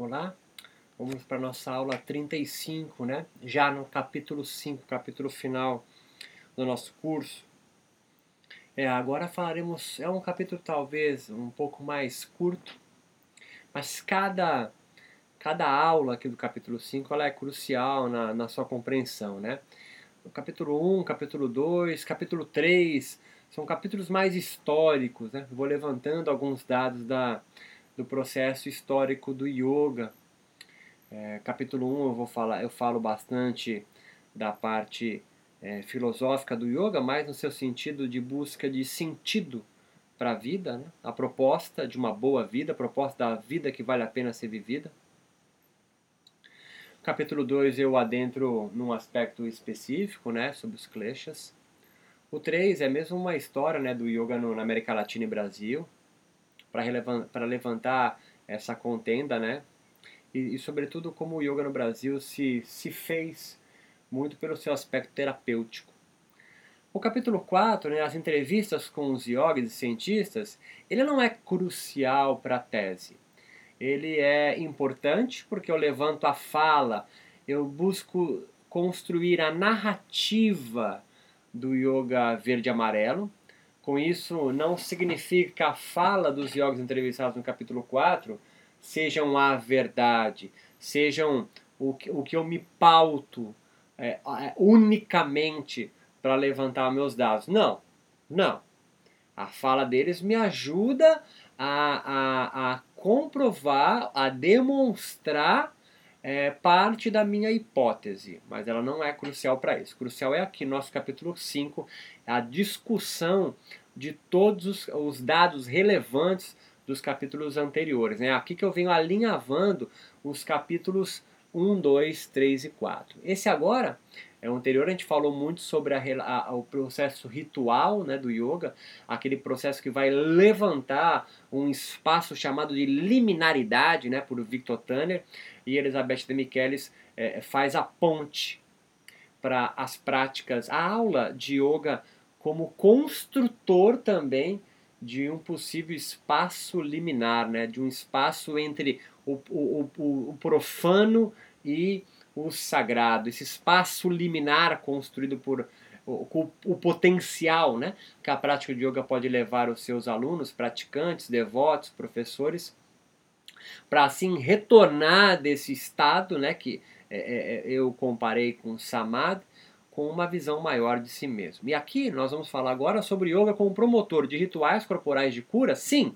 Olá, vamos para nossa aula 35, né? Já no capítulo 5, capítulo final do nosso curso. É, agora falaremos, é um capítulo talvez um pouco mais curto, mas cada, cada aula aqui do capítulo 5 ela é crucial na, na sua compreensão, né? O capítulo 1, capítulo 2, capítulo 3 são capítulos mais históricos, né? Vou levantando alguns dados da, do processo histórico do yoga. É, capítulo 1 eu vou falar, eu falo bastante da parte é, filosófica do yoga, mais no seu sentido de busca de sentido para a vida, né? a proposta de uma boa vida, a proposta da vida que vale a pena ser vivida. Capítulo 2 eu adentro num aspecto específico, né, sobre os kleshas. O 3 é mesmo uma história né, do yoga no, na América Latina e Brasil, para levantar essa contenda, né? E, e, sobretudo como o yoga no Brasil se, se fez muito pelo seu aspecto terapêutico. O capítulo 4, né, as entrevistas com os yogis e cientistas, ele não é crucial para a tese. Ele é importante porque eu levanto a fala, eu busco construir a narrativa do yoga verde-amarelo, com isso, não significa que a fala dos yogis entrevistados no capítulo 4 sejam a verdade, sejam o que, o que eu me pauto é, é, unicamente para levantar meus dados. Não, não. A fala deles me ajuda a, a, a comprovar, a demonstrar é, parte da minha hipótese, mas ela não é crucial para isso. Crucial é aqui, nosso capítulo 5, a discussão de todos os, os dados relevantes dos capítulos anteriores. Né? Aqui que eu venho alinhavando os capítulos 1, 2, 3 e 4. Esse agora é o anterior, a gente falou muito sobre a, a, o processo ritual né, do yoga, aquele processo que vai levantar um espaço chamado de liminaridade, né, por Victor Tanner, e Elizabeth de Michelis é, faz a ponte para as práticas, a aula de yoga como construtor também de um possível espaço liminar, né, de um espaço entre o, o, o, o profano e o sagrado, esse espaço liminar construído por o, o, potencial né, que a prática de yoga pode levar os seus alunos, praticantes, devotos, professores, para assim retornar desse estado né, que é, é, é eu comparei com Samadhi, com uma visão maior de si mesmo. E aqui nós vamos falar agora sobre yoga como promotor de rituais corporais de cura, sim,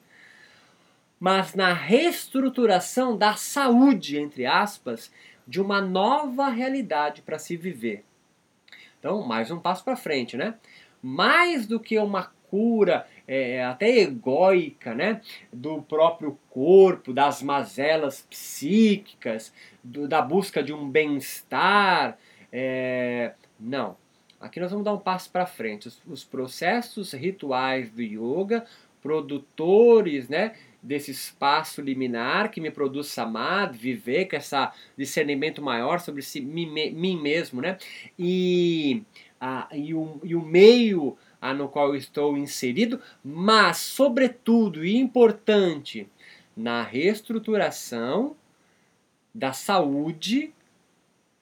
mas na reestruturação da saúde, entre aspas, de uma nova realidade para se viver. Então, mais um passo para frente, né? Mais do que uma cura é, até egóica, né? Do próprio corpo, das mazelas psíquicas, do, da busca de um bem-estar, é, não. Aqui nós vamos dar um passo para frente. Os, os, processos rituais do yoga, produtores né, desse espaço liminar que me produz samadhi, com esse discernimento maior sobre si, mim, mim mesmo, né? E, e, o, e o meio a, no qual estou inserido, mas, sobretudo e importante, na reestruturação da saúde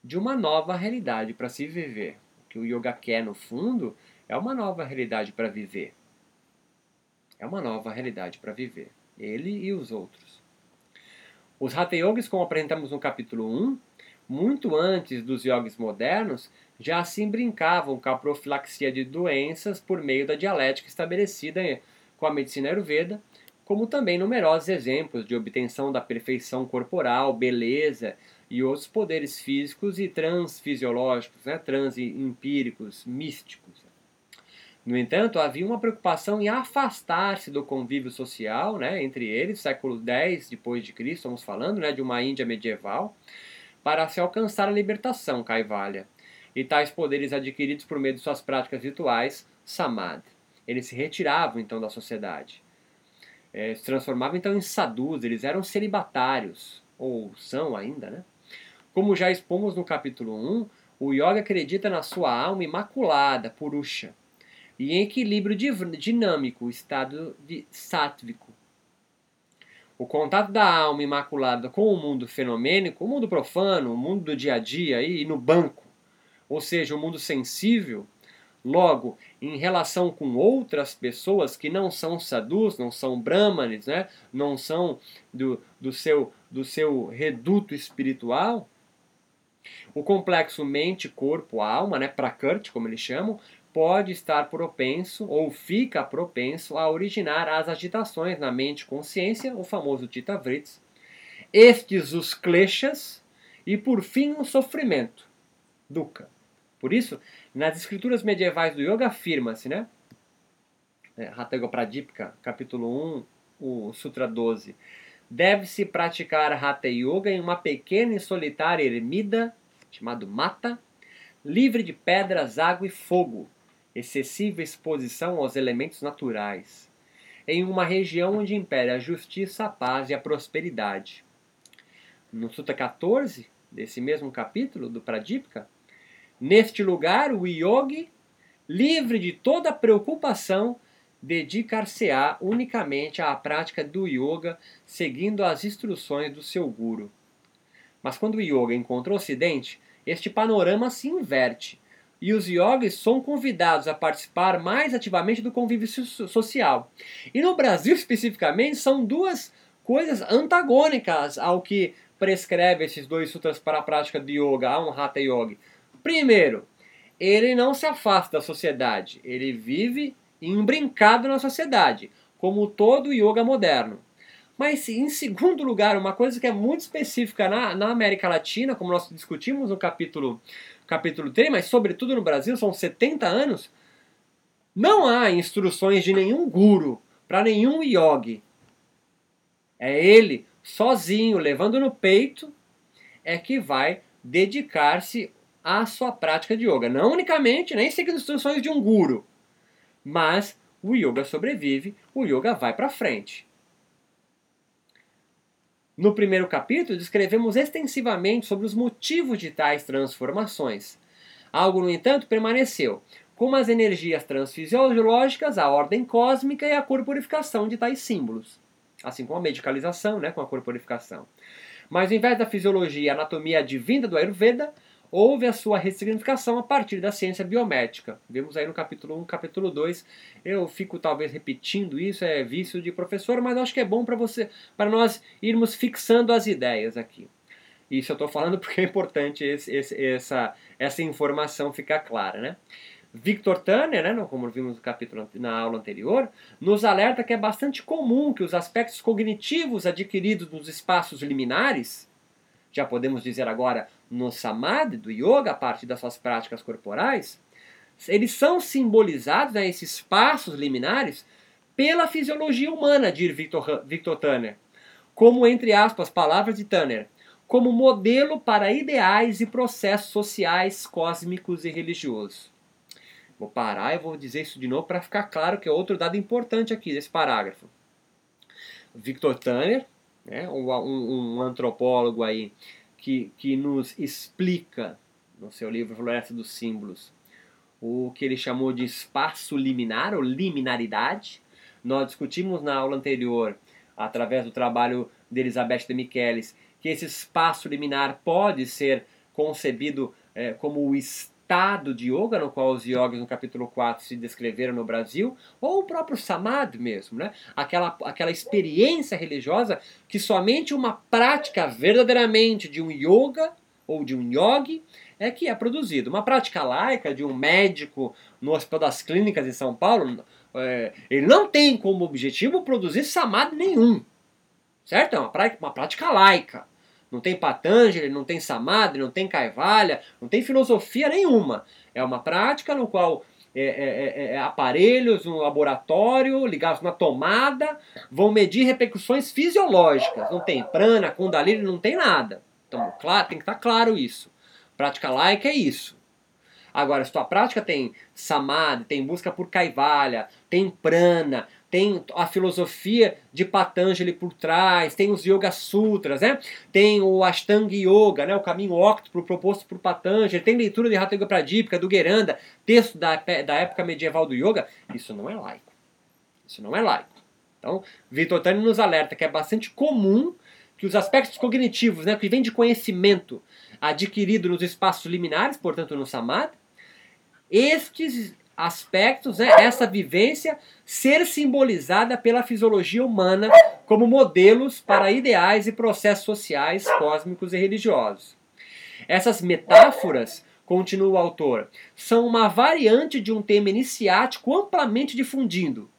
de uma nova realidade para se viver. O que o yoga quer, no fundo, é uma nova realidade para viver. É uma nova realidade para viver. Ele e os outros. Os Hatha Yogis, como apresentamos no capítulo 1, muito antes dos yogis modernos, já assim brincavam com a profilaxia de doenças por meio da dialética estabelecida com a medicina Ayurveda, como também numerosos exemplos de obtenção da perfeição corporal, beleza e outros poderes físicos e transfisiológicos, né, transempíricos, místicos. No entanto, havia uma preocupação em afastar-se do convívio social, né, entre eles, século X depois de Cristo, estamos falando, né, de uma Índia medieval, para se alcançar a libertação, Kaivalya, e tais poderes adquiridos por meio de suas práticas rituais, Samadhi. Eles se retiravam então da sociedade. É, se transformavam então em sadhus, eles eram celibatários, ou são ainda, né? Como já expomos no capítulo 1, o yoga acredita na sua alma imaculada, purusha, e em equilíbrio dinâmico, estado de sátvico. O contato da alma imaculada com o mundo fenomênico, o mundo profano, o mundo do dia a dia e no banco, ou seja, o mundo sensível, Logo, em relação com outras pessoas que não são sadhus, não são brahmanes, né? não são do, do, seu, do seu reduto espiritual, o complexo mente, corpo, alma, né, prakrit, como eles chamam, pode estar propenso ou fica propenso a originar as agitações na mente consciência, o famoso Tita Vrits, estes os kleshas e por fim o sofrimento, dukkha. Por isso, nas escrituras medievais do yoga afirma-se, né? É, Hatha Pradipika, capítulo 1, o Sutra 12. Deve-se praticar Hatha Yoga em uma pequena e solitária ermida, chamado Mata, livre de pedras, água e fogo, excessiva exposição aos elementos naturais, em uma região onde impera a justiça, a paz e a prosperidade. No Sutra 14, desse mesmo capítulo do Pradipika, Neste lugar, o yogi, livre de toda preocupação, dedicar-se-á unicamente à prática do yoga, seguindo as instruções do seu guru. Mas quando o yoga encontra o ocidente, este panorama se inverte e os yogis são convidados a participar mais ativamente do convívio social. E no Brasil, especificamente, são duas coisas antagônicas ao que prescreve esses dois sutras para a prática de yoga, a um Hatha Yogi. Primeiro, ele não se afasta da sociedade, ele vive embrincado na sociedade, como todo yoga moderno. Mas, em segundo lugar, uma coisa que é muito específica na, na América Latina, como nós discutimos no capítulo, capítulo 3, mas sobretudo no Brasil, são 70 anos, não há instruções de nenhum guru para nenhum yogi. É ele, sozinho, levando no peito, é que vai dedicar-se a sua prática de yoga. Não unicamente, nem seguindo instruções de um guru, mas o yoga sobrevive, o yoga vai para frente. No primeiro capítulo, descrevemos extensivamente sobre os motivos de tais transformações. Algo, no entanto, permaneceu, como as energias transfisiológicas, a ordem cósmica e a corporificação de tais símbolos. Assim como a medicalização, né, com a corporificação. Mas, ao invés da fisiologia e anatomia divina do Ayurveda, houve a sua ressignificação a partir da ciência biomédica. Vemos aí no capítulo 1, capítulo 2. Eu fico talvez repetindo isso, é vício de professor, mas acho que é bom para você, para nós irmos fixando as ideias aqui. Isso eu estou falando porque é importante esse, esse, essa, essa informação ficar clara, né? Victor Tanner, né, como vimos no capítulo na aula anterior, nos alerta que é bastante comum que os aspectos cognitivos adquiridos nos espaços liminares já podemos dizer agora no samadhi do yoga, a partir das suas práticas corporais, eles são simbolizados, né, esses passos liminares, pela fisiologia humana, diz Victor, Victor Tanner, como, entre aspas, palavras de Tanner, como modelo para ideais e processos sociais, cósmicos e religiosos. Vou parar e vou dizer isso de novo para ficar claro que é outro dado importante aqui desse parágrafo. Victor Tanner, né? um, um antropólogo aí que, que nos explica no seu livro Floresta dos Símbolos o que ele chamou de espaço liminar ou liminaridade. Nós discutimos na aula anterior, através do trabalho de Elizabeth de Michelis, que esse espaço liminar pode ser concebido é, como o estado estado de yoga, no qual os yogis no capítulo 4 se descreveram no Brasil, ou o próprio samadhi mesmo, né? aquela, aquela experiência religiosa que somente uma prática verdadeiramente de um yoga ou de um yogi é que é produzido. Uma prática laica de um médico no Hospital das Clínicas em São Paulo, é, ele não tem como objetivo produzir samadhi nenhum. Certo? É uma prática, uma prática laica. Não tem Patanjali, não tem Samadhi, não tem Kaivalya, não tem filosofia nenhuma. É uma prática no qual é, é, é, é, aparelhos no laboratório ligados na tomada vão medir repercussões fisiológicas. Não tem prana, kundalini, não tem nada. Então, claro, tem que estar claro isso. Prática laica é isso. Agora, se tua prática tem samadhi, tem busca por kaivalya, tem prana, tem a filosofia de Patanjali por trás, tem os Yoga Sutras, né? tem o Ashtanga Yoga, né? o caminho óctuplo proposto por Patanjali, tem leitura de Hatha Yoga Pradipika, do Geranda, texto da, da época medieval do Yoga. Isso não é laico. Isso não é laico. Então, Victor Tani nos alerta que é bastante comum que os aspectos cognitivos, né, que vem de conhecimento adquirido nos espaços liminares, portanto no samadhi, estes aspectos, né, essa vivência, ser simbolizada pela fisiologia humana como modelos para ideais e processos sociais, cósmicos e religiosos. Essas metáforas, continua o autor, são uma variante de um tema iniciático amplamente difundido,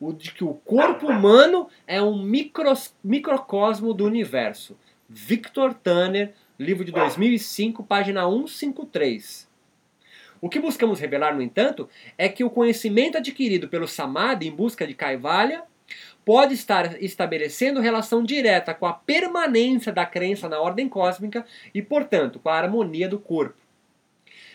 o de que o corpo humano é um micros, microcosmo do universo. Victor Tanner, livro de 2005, página 153. O que buscamos revelar, no entanto, é que o conhecimento adquirido pelo Samadhi em busca de Kaivalya pode estar estabelecendo relação direta com a permanência da crença na ordem cósmica e, portanto, com a harmonia do corpo.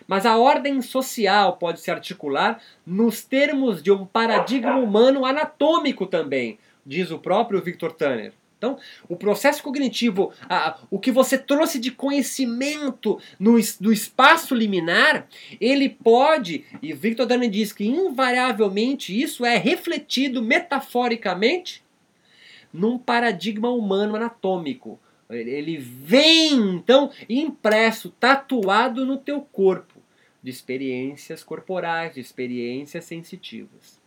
Mas a ordem social pode se articular nos termos de um paradigma humano anatômico também, diz o próprio Victor Tanner. Então, o processo cognitivo, a, o que você trouxe de conhecimento no, do espaço liminar, ele pode, e Victor Tanner diz que invariavelmente isso é refletido metaforicamente num paradigma humano anatômico. Ele vem, então, impresso, tatuado no teu corpo de experiências corporais, de experiências sensitivas.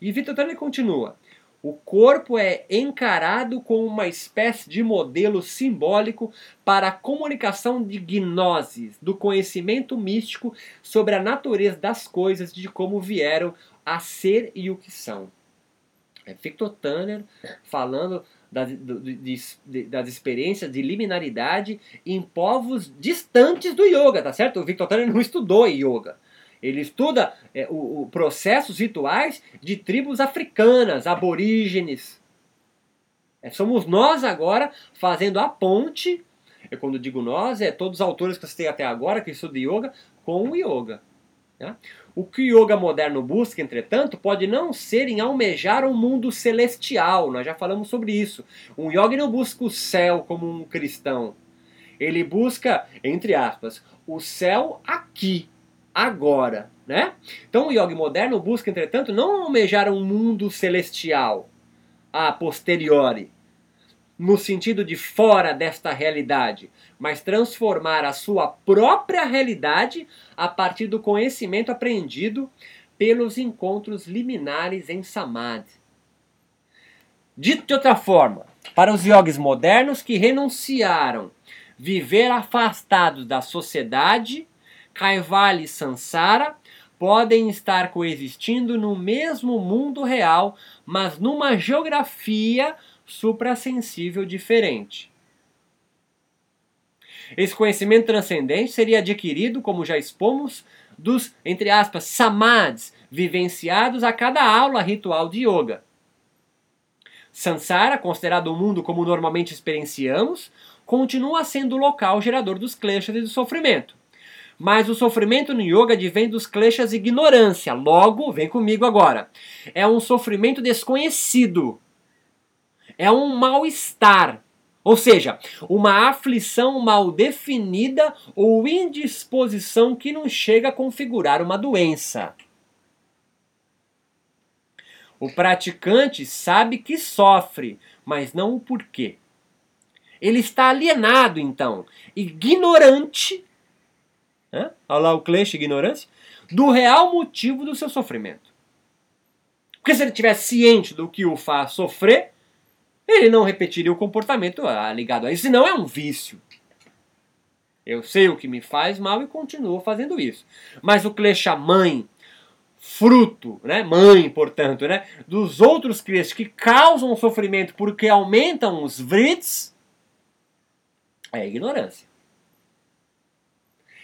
E Vitor Turner continua: o corpo é encarado como uma espécie de modelo simbólico para a comunicação de gnoses, do conhecimento místico sobre a natureza das coisas, de como vieram a ser e o que são. É Victor Tanner falando das, de, das experiências de liminaridade em povos distantes do yoga, tá certo? O Victor Tanner não estudou yoga. Ele estuda é, o, o, processos rituais de tribos africanas, aborígenes. É, somos nós agora fazendo a ponte, e quando digo nós, é todos os autores que eu citei até agora que estudam yoga, com o yoga. Né? O que o yoga moderno busca, entretanto, pode não ser em almejar um mundo celestial, nós já falamos sobre isso. Um yoga não busca o céu como um cristão. Ele busca, entre aspas, o céu aqui, agora, né? Então o yoga moderno busca, entretanto, não almejar um mundo celestial a posteriori, no sentido de fora desta realidade, mas transformar a sua própria realidade a partir do conhecimento aprendido pelos encontros liminares em Samadhi. Dito de outra forma, para os yogis modernos que renunciaram viver afastados da sociedade, Kaivalya e Sansara podem estar coexistindo no mesmo mundo real, mas numa geografia suprassensível diferente. Esse conhecimento transcendente seria adquirido, como já expomos, dos, entre aspas, samadhis vivenciados a cada aula ritual de yoga. Sansara, considerado o mundo como normalmente experienciamos, continua sendo o local gerador dos kleshas e do sofrimento. Mas o sofrimento no yoga advém dos kleshas ignorância. Logo, vem comigo agora. É um sofrimento desconhecido é um mal-estar. Ou seja, uma aflição mal definida ou indisposição que não chega a configurar uma doença. O praticante sabe que sofre, mas não o porquê. Ele está alienado, então, ignorante, né? lá o clichê, ignorância, do real motivo do seu sofrimento. Porque se ele tivesse ciente do que o faz sofrer, ele não repetiria o comportamento ah, ligado a isso, senão é um vício. Eu sei o que me faz mal e continuo fazendo isso. Mas o klesha mãe, fruto, né, mãe, portanto, né, dos outros kleshas que causam sofrimento porque aumentam os vrits, é ignorância.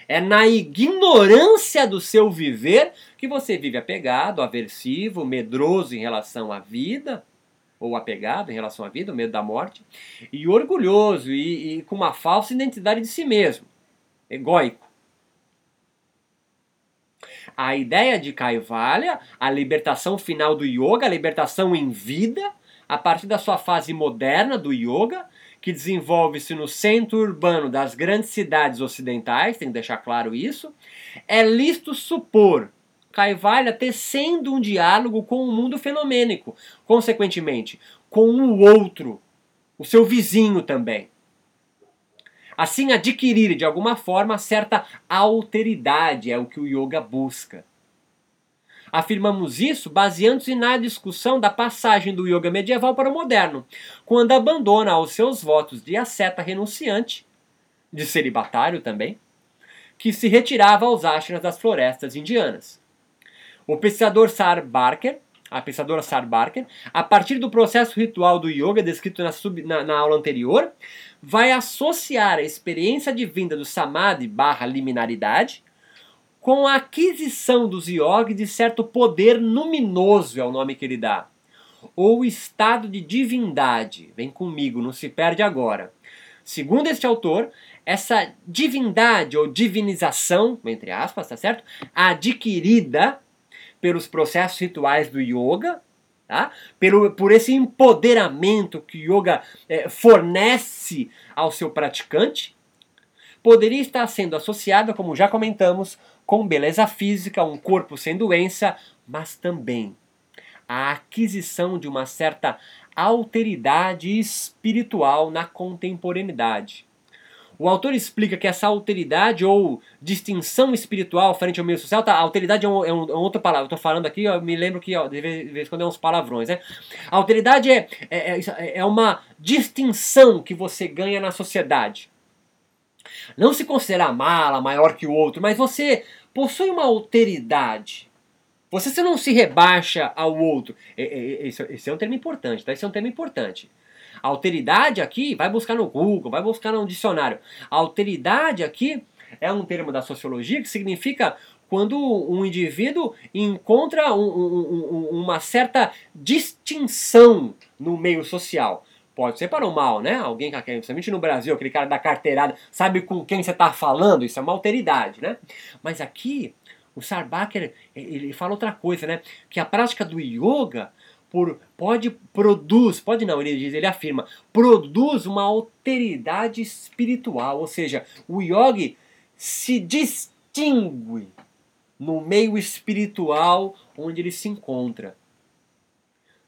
É na ignorância do seu viver que você vive apegado, aversivo, medroso em relação à vida, ou apegado em relação à vida, o medo da morte, e orgulhoso e, e com uma falsa identidade de si mesmo, egóico. A ideia de Kaivalya, a libertação final do yoga, a libertação em vida, a partir da sua fase moderna do yoga, que desenvolve-se no centro urbano das grandes cidades ocidentais, tem que deixar claro isso, é lícito supor, Kaivalya tecendo um diálogo com o mundo fenomênico, consequentemente, com o outro, o seu vizinho também. Assim, adquirir de alguma forma certa alteridade é o que o yoga busca. Afirmamos isso baseando-se na discussão da passagem do yoga medieval para o moderno, quando abandona aos seus votos de asceta renunciante, de celibatário também, que se retirava aos ashramas das florestas indianas. O pesquisador Sar Barker, a pensadora Sar Barker, a partir do processo ritual do yoga descrito na, sub, na, na aula anterior, vai associar a experiência de vinda do samadhi barra liminaridade com a aquisição dos yogi de certo poder luminoso, é o nome que ele dá, ou estado de divindade. Vem comigo, não se perde agora. Segundo este autor, essa divindade ou divinização, entre aspas, tá certo? Adquirida pelos processos rituais do yoga, tá? Pelo, por esse empoderamento que o yoga é, fornece ao seu praticante, poderia estar sendo associada, como já comentamos, com beleza física, um corpo sem doença, mas também a aquisição de uma certa alteridade espiritual na contemporaneidade. O autor explica que essa alteridade ou distinção espiritual frente ao meio social, tá, alteridade é, um, é, um, é outra palavra, estou falando aqui, eu me lembro que ó, de vez em quando é uns palavrões, né? Alteridade é, é, é, é uma distinção que você ganha na sociedade. Não se considerar mala, maior que o outro, mas você possui uma alteridade. Você, você não se rebaixa ao outro. Esse, é um termo importante, tá? Esse é um termo importante. A alteridade aqui, vai buscar no Google, vai buscar no dicionário. A alteridade aqui é um termo da sociologia que significa quando um indivíduo encontra um, um, uma certa distinção no meio social. Pode ser para o mal, né? Alguém, principalmente no Brasil, aquele cara da carteirada, sabe com quem você está falando, isso é uma alteridade, né? Mas aqui, o Sarbacher, ele fala outra coisa, né? Que a prática do yoga por, pode produz, pode não, ele diz, ele afirma, produz uma alteridade espiritual, ou seja, o yogi se distingue no meio espiritual onde ele se encontra.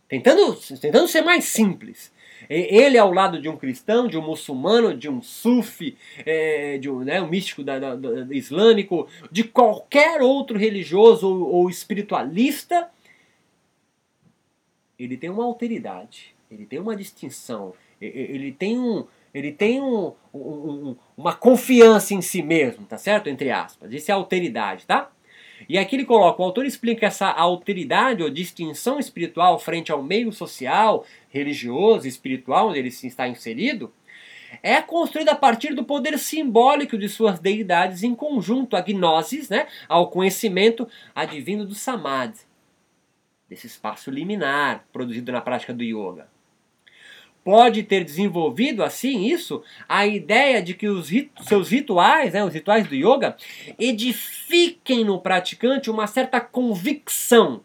Tentando, tentando ser mais simples. Ele ao lado de um cristão, de um muçulmano, de um sufi, é, de um, né, um místico da, da, da, islâmico, de qualquer outro religioso ou, ou espiritualista, ele tem uma alteridade, ele tem uma distinção, ele tem um, ele tem um, um, uma confiança em si mesmo, tá certo? Entre aspas. Isso é alteridade, tá? E aqui ele coloca, o autor explica essa alteridade ou distinção espiritual frente ao meio social, religioso, espiritual, onde ele se está inserido, é construída a partir do poder simbólico de suas deidades em conjunto à gnosis, né, ao conhecimento advindo do samadhi, desse espaço liminar produzido na prática do yoga pode ter desenvolvido assim isso, a ideia de que os rit seus rituais, né, os rituais do yoga, edifiquem no praticante uma certa convicção,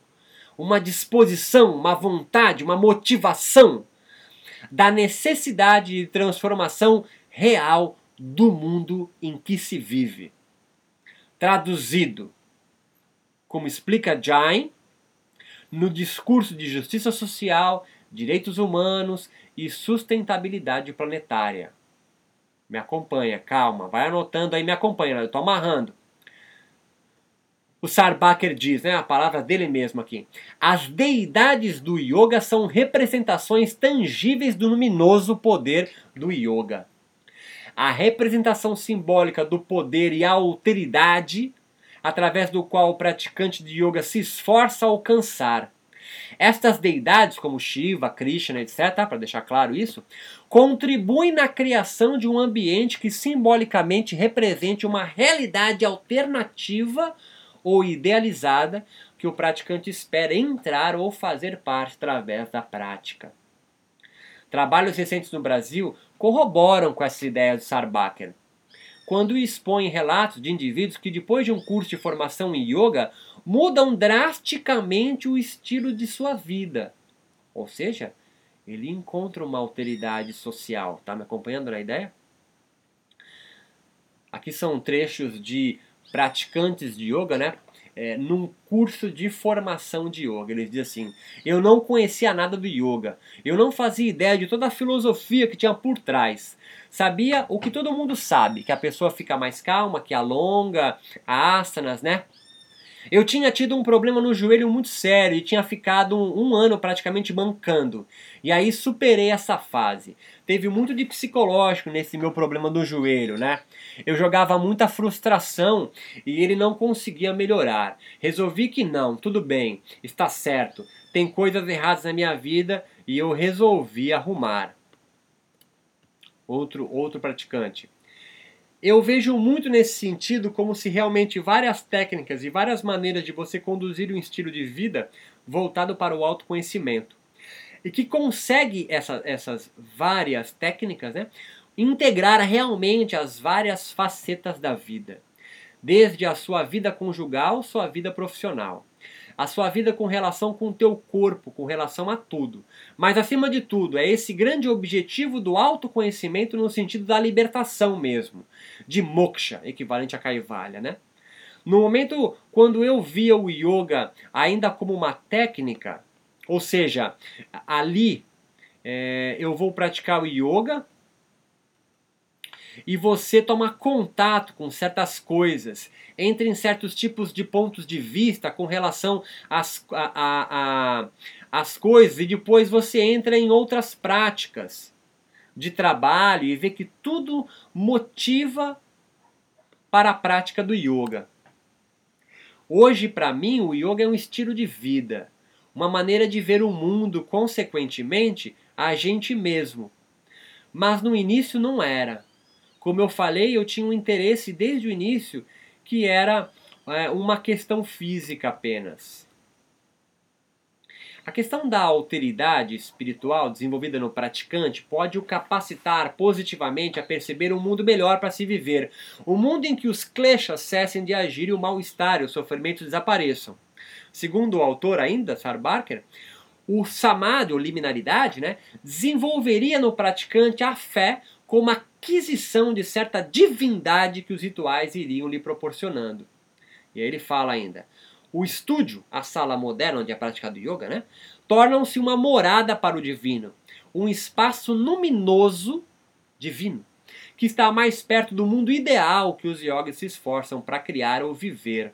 uma disposição, uma vontade, uma motivação da necessidade de transformação real do mundo em que se vive. Traduzido, como explica Jain, no discurso de justiça social, direitos humanos e sustentabilidade planetária. Me acompanha, calma, vai anotando aí, me acompanha, eu estou amarrando. O Sarbacher diz, né, a palavra dele mesmo aqui: as deidades do yoga são representações tangíveis do luminoso poder do yoga. A representação simbólica do poder e a alteridade através do qual o praticante de yoga se esforça a alcançar estas deidades, como Shiva, Krishna, etc., para deixar claro isso, contribuem na criação de um ambiente que simbolicamente represente uma realidade alternativa ou idealizada que o praticante espera entrar ou fazer parte através da prática. Trabalhos recentes no Brasil corroboram com essa ideia de Sarbacher quando expõe relatos de indivíduos que, depois de um curso de formação em yoga, mudam drasticamente o estilo de sua vida. Ou seja, ele encontra uma alteridade social. Está me acompanhando na ideia? Aqui são trechos de praticantes de yoga, né? é, num curso de formação de yoga. Ele diz assim: Eu não conhecia nada do yoga, eu não fazia ideia de toda a filosofia que tinha por trás. Sabia o que todo mundo sabe, que a pessoa fica mais calma, que alonga, asanas, né? Eu tinha tido um problema no joelho muito sério e tinha ficado um, um, ano praticamente mancando. E aí superei essa fase. Teve muito de psicológico nesse meu problema do joelho, né? Eu jogava muita frustração e ele não conseguia melhorar. Resolvi que não, tudo bem, está certo. Tem coisas erradas na minha vida e eu resolvi arrumar. Outro outro praticante. Eu vejo muito nesse sentido como se realmente várias técnicas e várias maneiras de você conduzir um estilo de vida voltado para o autoconhecimento. E que consegue essa, essas várias técnicas né, integrar realmente as várias facetas da vida. Desde a sua vida conjugal, sua vida profissional a sua vida com relação com o teu corpo, com relação a tudo. Mas acima de tudo, é esse grande objetivo do autoconhecimento no sentido da libertação mesmo, de moksha, equivalente a kaivalya, né? No momento quando eu via o yoga ainda como uma técnica, ou seja, ali é, eu vou praticar o yoga e você toma contato com certas coisas, entra em certos tipos de pontos de vista com relação às, a, a, a, às coisas e depois você entra em outras práticas de trabalho e vê que tudo motiva para a prática do yoga. Hoje, para mim, o yoga é um estilo de vida, uma maneira de ver o mundo, consequentemente, a gente mesmo. Mas no início não era. Como eu falei, eu tinha um interesse desde o início que era é, uma questão física apenas. A questão da alteridade espiritual desenvolvida no praticante pode o capacitar positivamente a perceber um mundo melhor para se viver, um mundo em que os kleshas cessem de agir e o mal-estar e o sofrimento desapareçam. Segundo o autor ainda, Sar Barker, o samadhi, ou liminaridade, né, desenvolveria no praticante a fé como aquisição de certa divindade que os rituais iriam lhe proporcionando. E aí ele fala ainda: o estúdio, a sala moderna onde é praticado yoga, né, tornam-se uma morada para o divino, um espaço luminoso divino, que está mais perto do mundo ideal que os yogis se esforçam para criar ou viver.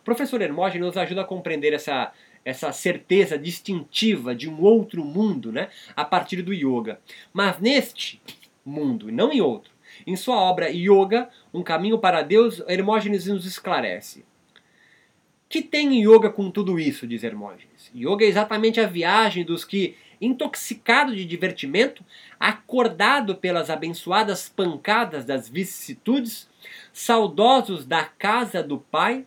O professor Hermógenes nos ajuda a compreender essa, essa certeza distintiva de um outro mundo né, a partir do yoga. Mas neste, mundo e não em outro. Em sua obra Yoga, Um Caminho para Deus, Hermógenes nos esclarece. Que tem yoga com tudo isso, diz Hermógenes? Yoga é exatamente a viagem dos que, intoxicado de divertimento, acordado pelas abençoadas pancadas das vicissitudes, saudosos da casa do Pai,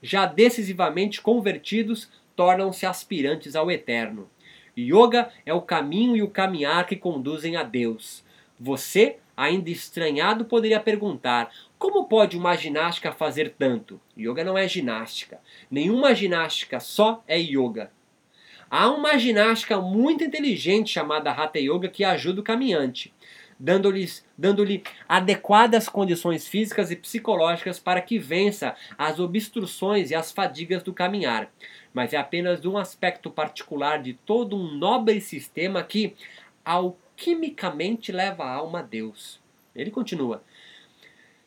já decisivamente convertidos, tornam-se aspirantes ao eterno. Yoga é o caminho e o caminhar que conduzem a Deus. Você, ainda estranhado, poderia perguntar: como pode uma ginástica fazer tanto? Yoga não é ginástica. Nenhuma ginástica só é yoga. Há uma ginástica muito inteligente chamada Hatha Yoga que ajuda o caminhante, dando-lhe dando adequadas condições físicas e psicológicas para que vença as obstruções e as fadigas do caminhar. Mas é apenas um aspecto particular de todo um nobre sistema que, ao quimicamente leva a alma a Deus. Ele continua: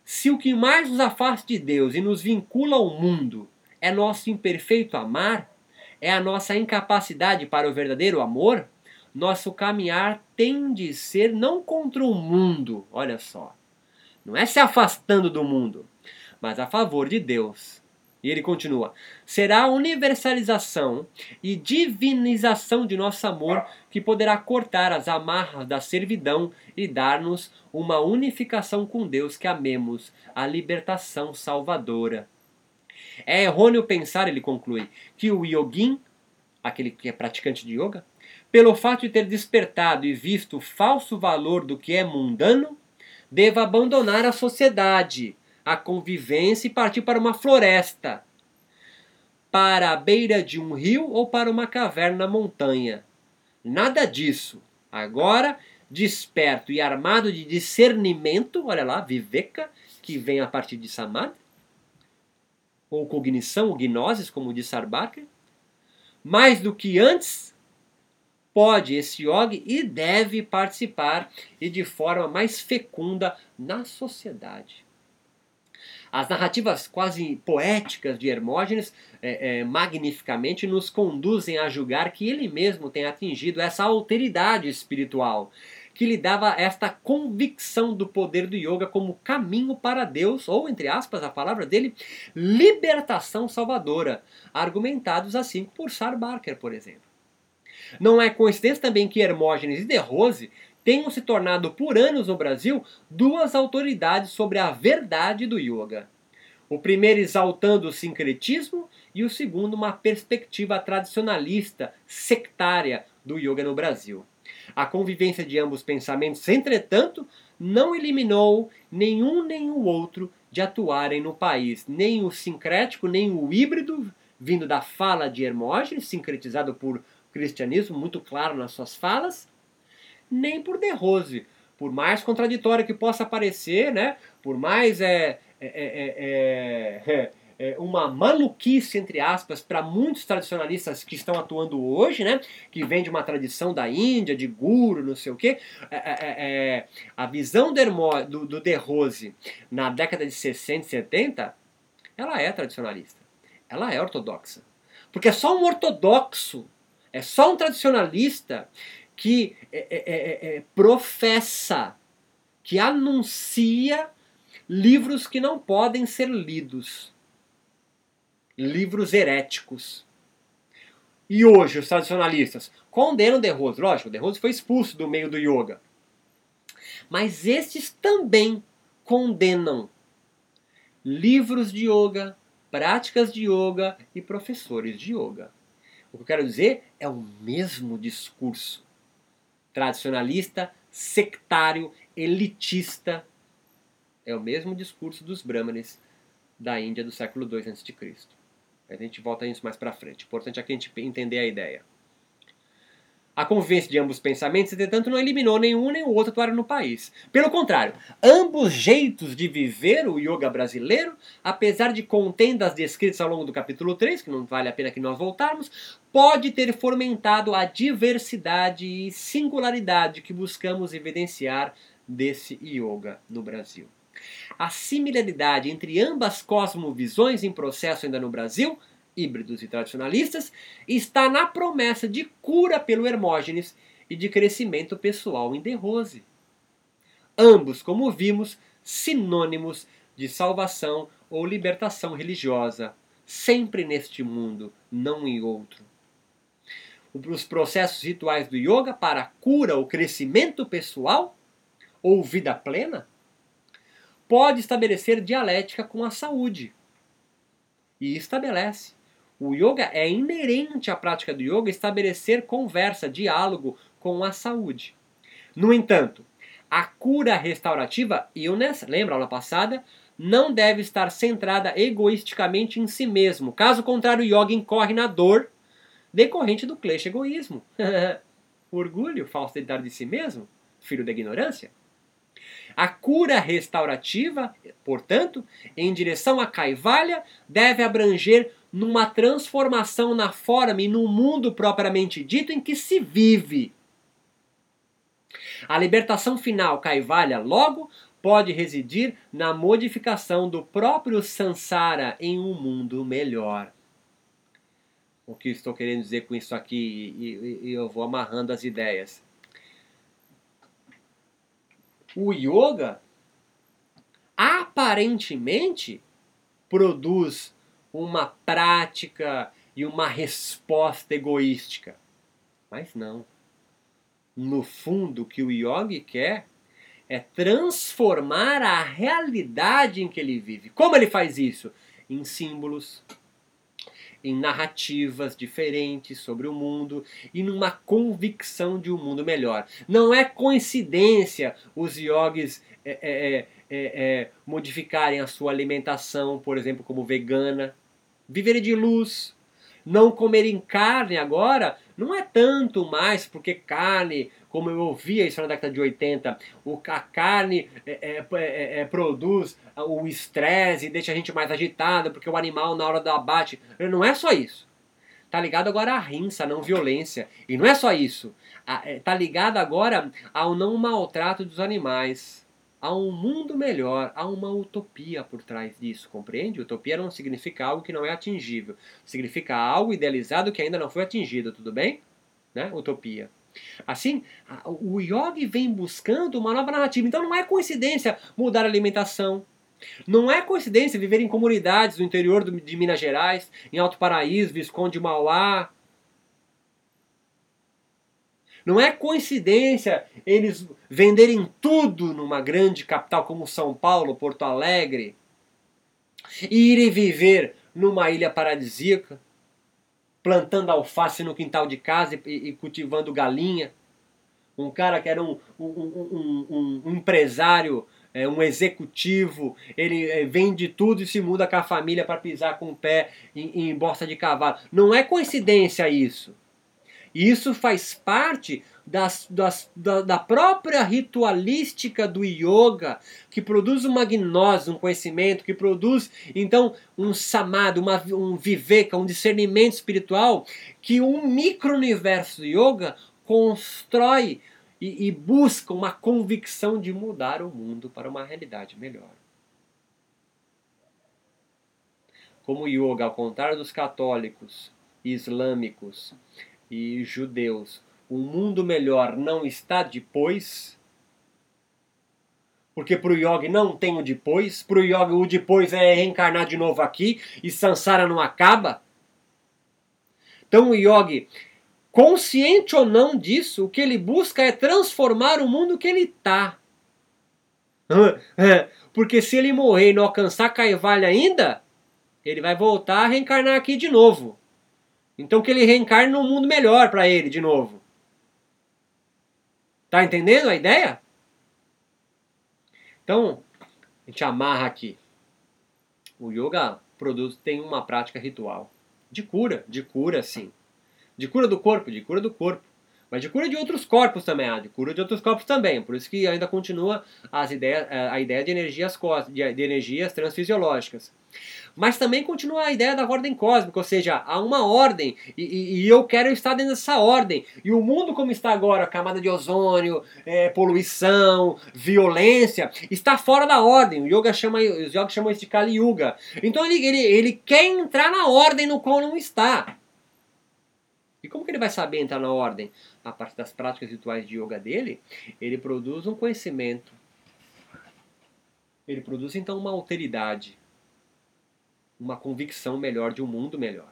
Se o que mais nos afasta de Deus e nos vincula ao mundo é nosso imperfeito amar, é a nossa incapacidade para o verdadeiro amor, nosso caminhar tem de ser não contra o mundo, olha só. Não é se afastando do mundo, mas a favor de Deus. E ele continua: será a universalização e divinização de nosso amor que poderá cortar as amarras da servidão e dar-nos uma unificação com Deus que amemos, a libertação salvadora. É errôneo pensar, ele conclui, que o yogin, aquele que é praticante de yoga, pelo fato de ter despertado e visto o falso valor do que é mundano, deva abandonar a sociedade a convivência e partir para uma floresta, para a beira de um rio ou para uma caverna na montanha. Nada disso. Agora, desperto e armado de discernimento, olha lá, Viveka, que vem a partir de Samadhi, ou cognição, ou gnosis, como diz Sarbacher, mais do que antes, pode esse yogi e deve participar e de forma mais fecunda na sociedade. As narrativas quase poéticas de Hermógenes é, é, magnificamente nos conduzem a julgar que ele mesmo tem atingido essa alteridade espiritual, que lhe dava esta convicção do poder do yoga como caminho para Deus, ou, entre aspas, a palavra dele, libertação salvadora, argumentados assim por Sarbarker, por exemplo. Não é coincidência também que Hermógenes e De Rose tenham se tornado por anos no Brasil duas autoridades sobre a verdade do yoga. O primeiro exaltando o sincretismo e o segundo uma perspectiva tradicionalista, sectária do yoga no Brasil. A convivência de ambos pensamentos, entretanto, não eliminou nenhum nem o outro de atuarem no país, nem o sincrético, nem o híbrido, vindo da fala de Hermógenes, sincretizado por cristianismo, muito claro nas suas falas, nem por De Rose. Por mais contraditório que possa parecer, né? por mais é, é, é, é, é uma maluquice, entre aspas, para muitos tradicionalistas que estão atuando hoje, né? que vem de uma tradição da Índia, de guru, não sei o quê. a visão do, do De Rose na década de 60 e 70, ela é tradicionalista. Ela é ortodoxa. Porque é só um ortodoxo, é só um tradicionalista que é é, é, é, é, professa, que anuncia livros que não podem ser lidos, livros heréticos. E hoje os tradicionalistas condenam De Rose, lógico, De Rose foi expulso do meio do yoga. Mas estes também condenam livros de yoga, práticas de yoga e professores de yoga. O que eu quero dizer é o mesmo discurso tradicionalista, sectário, elitista. É o mesmo discurso dos brahmanes da Índia do século II a.C. A gente volta a isso mais para frente. Importante aqui a gente entender a ideia. A convivência de ambos pensamentos, entretanto, não eliminou nenhum nem o outro atuaram no país. Pelo contrário, ambos jeitos de viver o yoga brasileiro, apesar de contendas descritas ao longo do capítulo 3, que não vale a pena que nós voltarmos, pode ter fomentado a diversidade e singularidade que buscamos evidenciar desse yoga no Brasil. A similaridade entre ambas cosmovisões em processo ainda no Brasil híbridos e tradicionalistas, está na promessa de cura pelo Hermógenes e de crescimento pessoal em De Rose. Ambos, como vimos, sinônimos de salvação ou libertação religiosa, sempre neste mundo, não em outro. Os processos rituais do yoga para a cura ou crescimento pessoal ou vida plena pode estabelecer dialética com a saúde. E estabelece. O yoga é inerente à prática do yoga estabelecer conversa, diálogo com a saúde. No entanto, a cura restaurativa, illness, lembra a aula passada, não deve estar centrada egoisticamente em si mesmo. Caso contrário, o yoga incorre na dor decorrente do klesha egoísmo. Orgulho, falsidade de si mesmo, filho da ignorância. A cura restaurativa, portanto, em direção à Kaivalya, deve abranger numa transformação na forma e no mundo propriamente dito em que se vive. A libertação final, Kaivalya, logo, pode residir na modificação do próprio Sansara em um mundo melhor. O que estou querendo dizer com isso aqui, e, e eu vou amarrando as ideias. O yoga aparentemente produz uma prática e uma resposta egoística. Mas não. No fundo, o que o yogi quer é transformar a realidade em que ele vive. Como ele faz isso? Em símbolos, em narrativas diferentes sobre o mundo e numa convicção de um mundo melhor. Não é coincidência os yogis é, é, é, modificarem a sua alimentação, por exemplo, como vegana, viverem de luz, não comerem carne agora, não é tanto mais porque carne, como eu ouvia isso na década de 80, o, a carne é, é, é, é produz o estresse e deixa a gente mais agitado, porque o animal na hora do abate. Não é só isso. Tá ligado agora à rinça, não violência. E não é só isso. É, tá ligado agora ao não maltrato dos animais. A um mundo melhor, há uma utopia por trás disso, compreende? Utopia não significa algo que não é atingível. Significa algo idealizado que ainda não foi atingido, tudo bem? Né? Utopia. Assim, o yogi vem buscando uma nova narrativa. Então não é coincidência mudar a alimentação, não é coincidência viver em comunidades do interior de Minas Gerais, em Alto Paraíso, Visconde Mauá. Não é coincidência eles venderem tudo numa grande capital como São Paulo, Porto Alegre, e irem viver numa ilha paradisíaca, plantando alface no quintal de casa e, e cultivando galinha. Um cara que era um, um, um, um empresário é um executivo, ele é, vende tudo e se muda com a família para pisar com o pé em, em bosta de cavalo. Não é coincidência isso. Isso faz parte das, das, da, da, própria ritualística do yoga, que produz uma gnose, um conhecimento, que produz então um samadhi, uma, um viveka, um discernimento espiritual, que um micro-universo yoga constrói e, e busca uma convicção de mudar o mundo para uma realidade melhor. Como o yoga, ao contrário dos católicos, islâmicos e judeus, o mundo melhor não está depois, porque para o yogi não tem o depois, para o yogi o depois é reencarnar de novo aqui e Sansara não acaba. Então o yogi consciente ou não disso, o que ele busca é transformar o mundo que ele está. Porque se ele morrer e não alcançar Caivalha ainda, ele vai voltar a reencarnar aqui de novo. Então que ele reencarne num mundo melhor para ele de novo. Tá entendendo a ideia? Então, a gente amarra aqui. O yoga produz tem uma prática ritual de cura, de cura sim. De cura do corpo, de cura do corpo. Mas de cura de outros corpos também, ah, de cura de outros corpos também. Por isso que ainda continua as ideias, eh, a ideia de energias, de, energias transfisiológicas. Mas também continua a ideia da ordem cósmica, ou seja, há uma ordem e, e, eu quero estar dentro dessa ordem. E o mundo como está agora, camada de ozônio, é, poluição, violência, está fora da ordem. O yoga chama, os yoga chamam isso de Kali Yuga. Então ele, ele, ele quer entrar na ordem no qual não está. E como que ele vai saber entrar na ordem? A partir das práticas rituais de yoga dele, ele produz um conhecimento. Ele produz então uma alteridade, uma convicção melhor de um mundo melhor.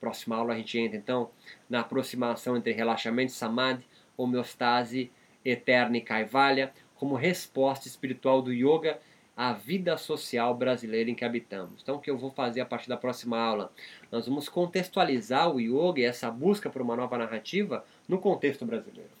Próxima aula a gente entra então na aproximação entre relaxamento, samadhi, homeostase eterna e kaivalya, como resposta espiritual do yoga à vida social brasileira em que habitamos. Então, o que eu vou fazer a partir da próxima aula? Nós vamos contextualizar o yoga e essa busca por uma nova narrativa no contexto brasileiro.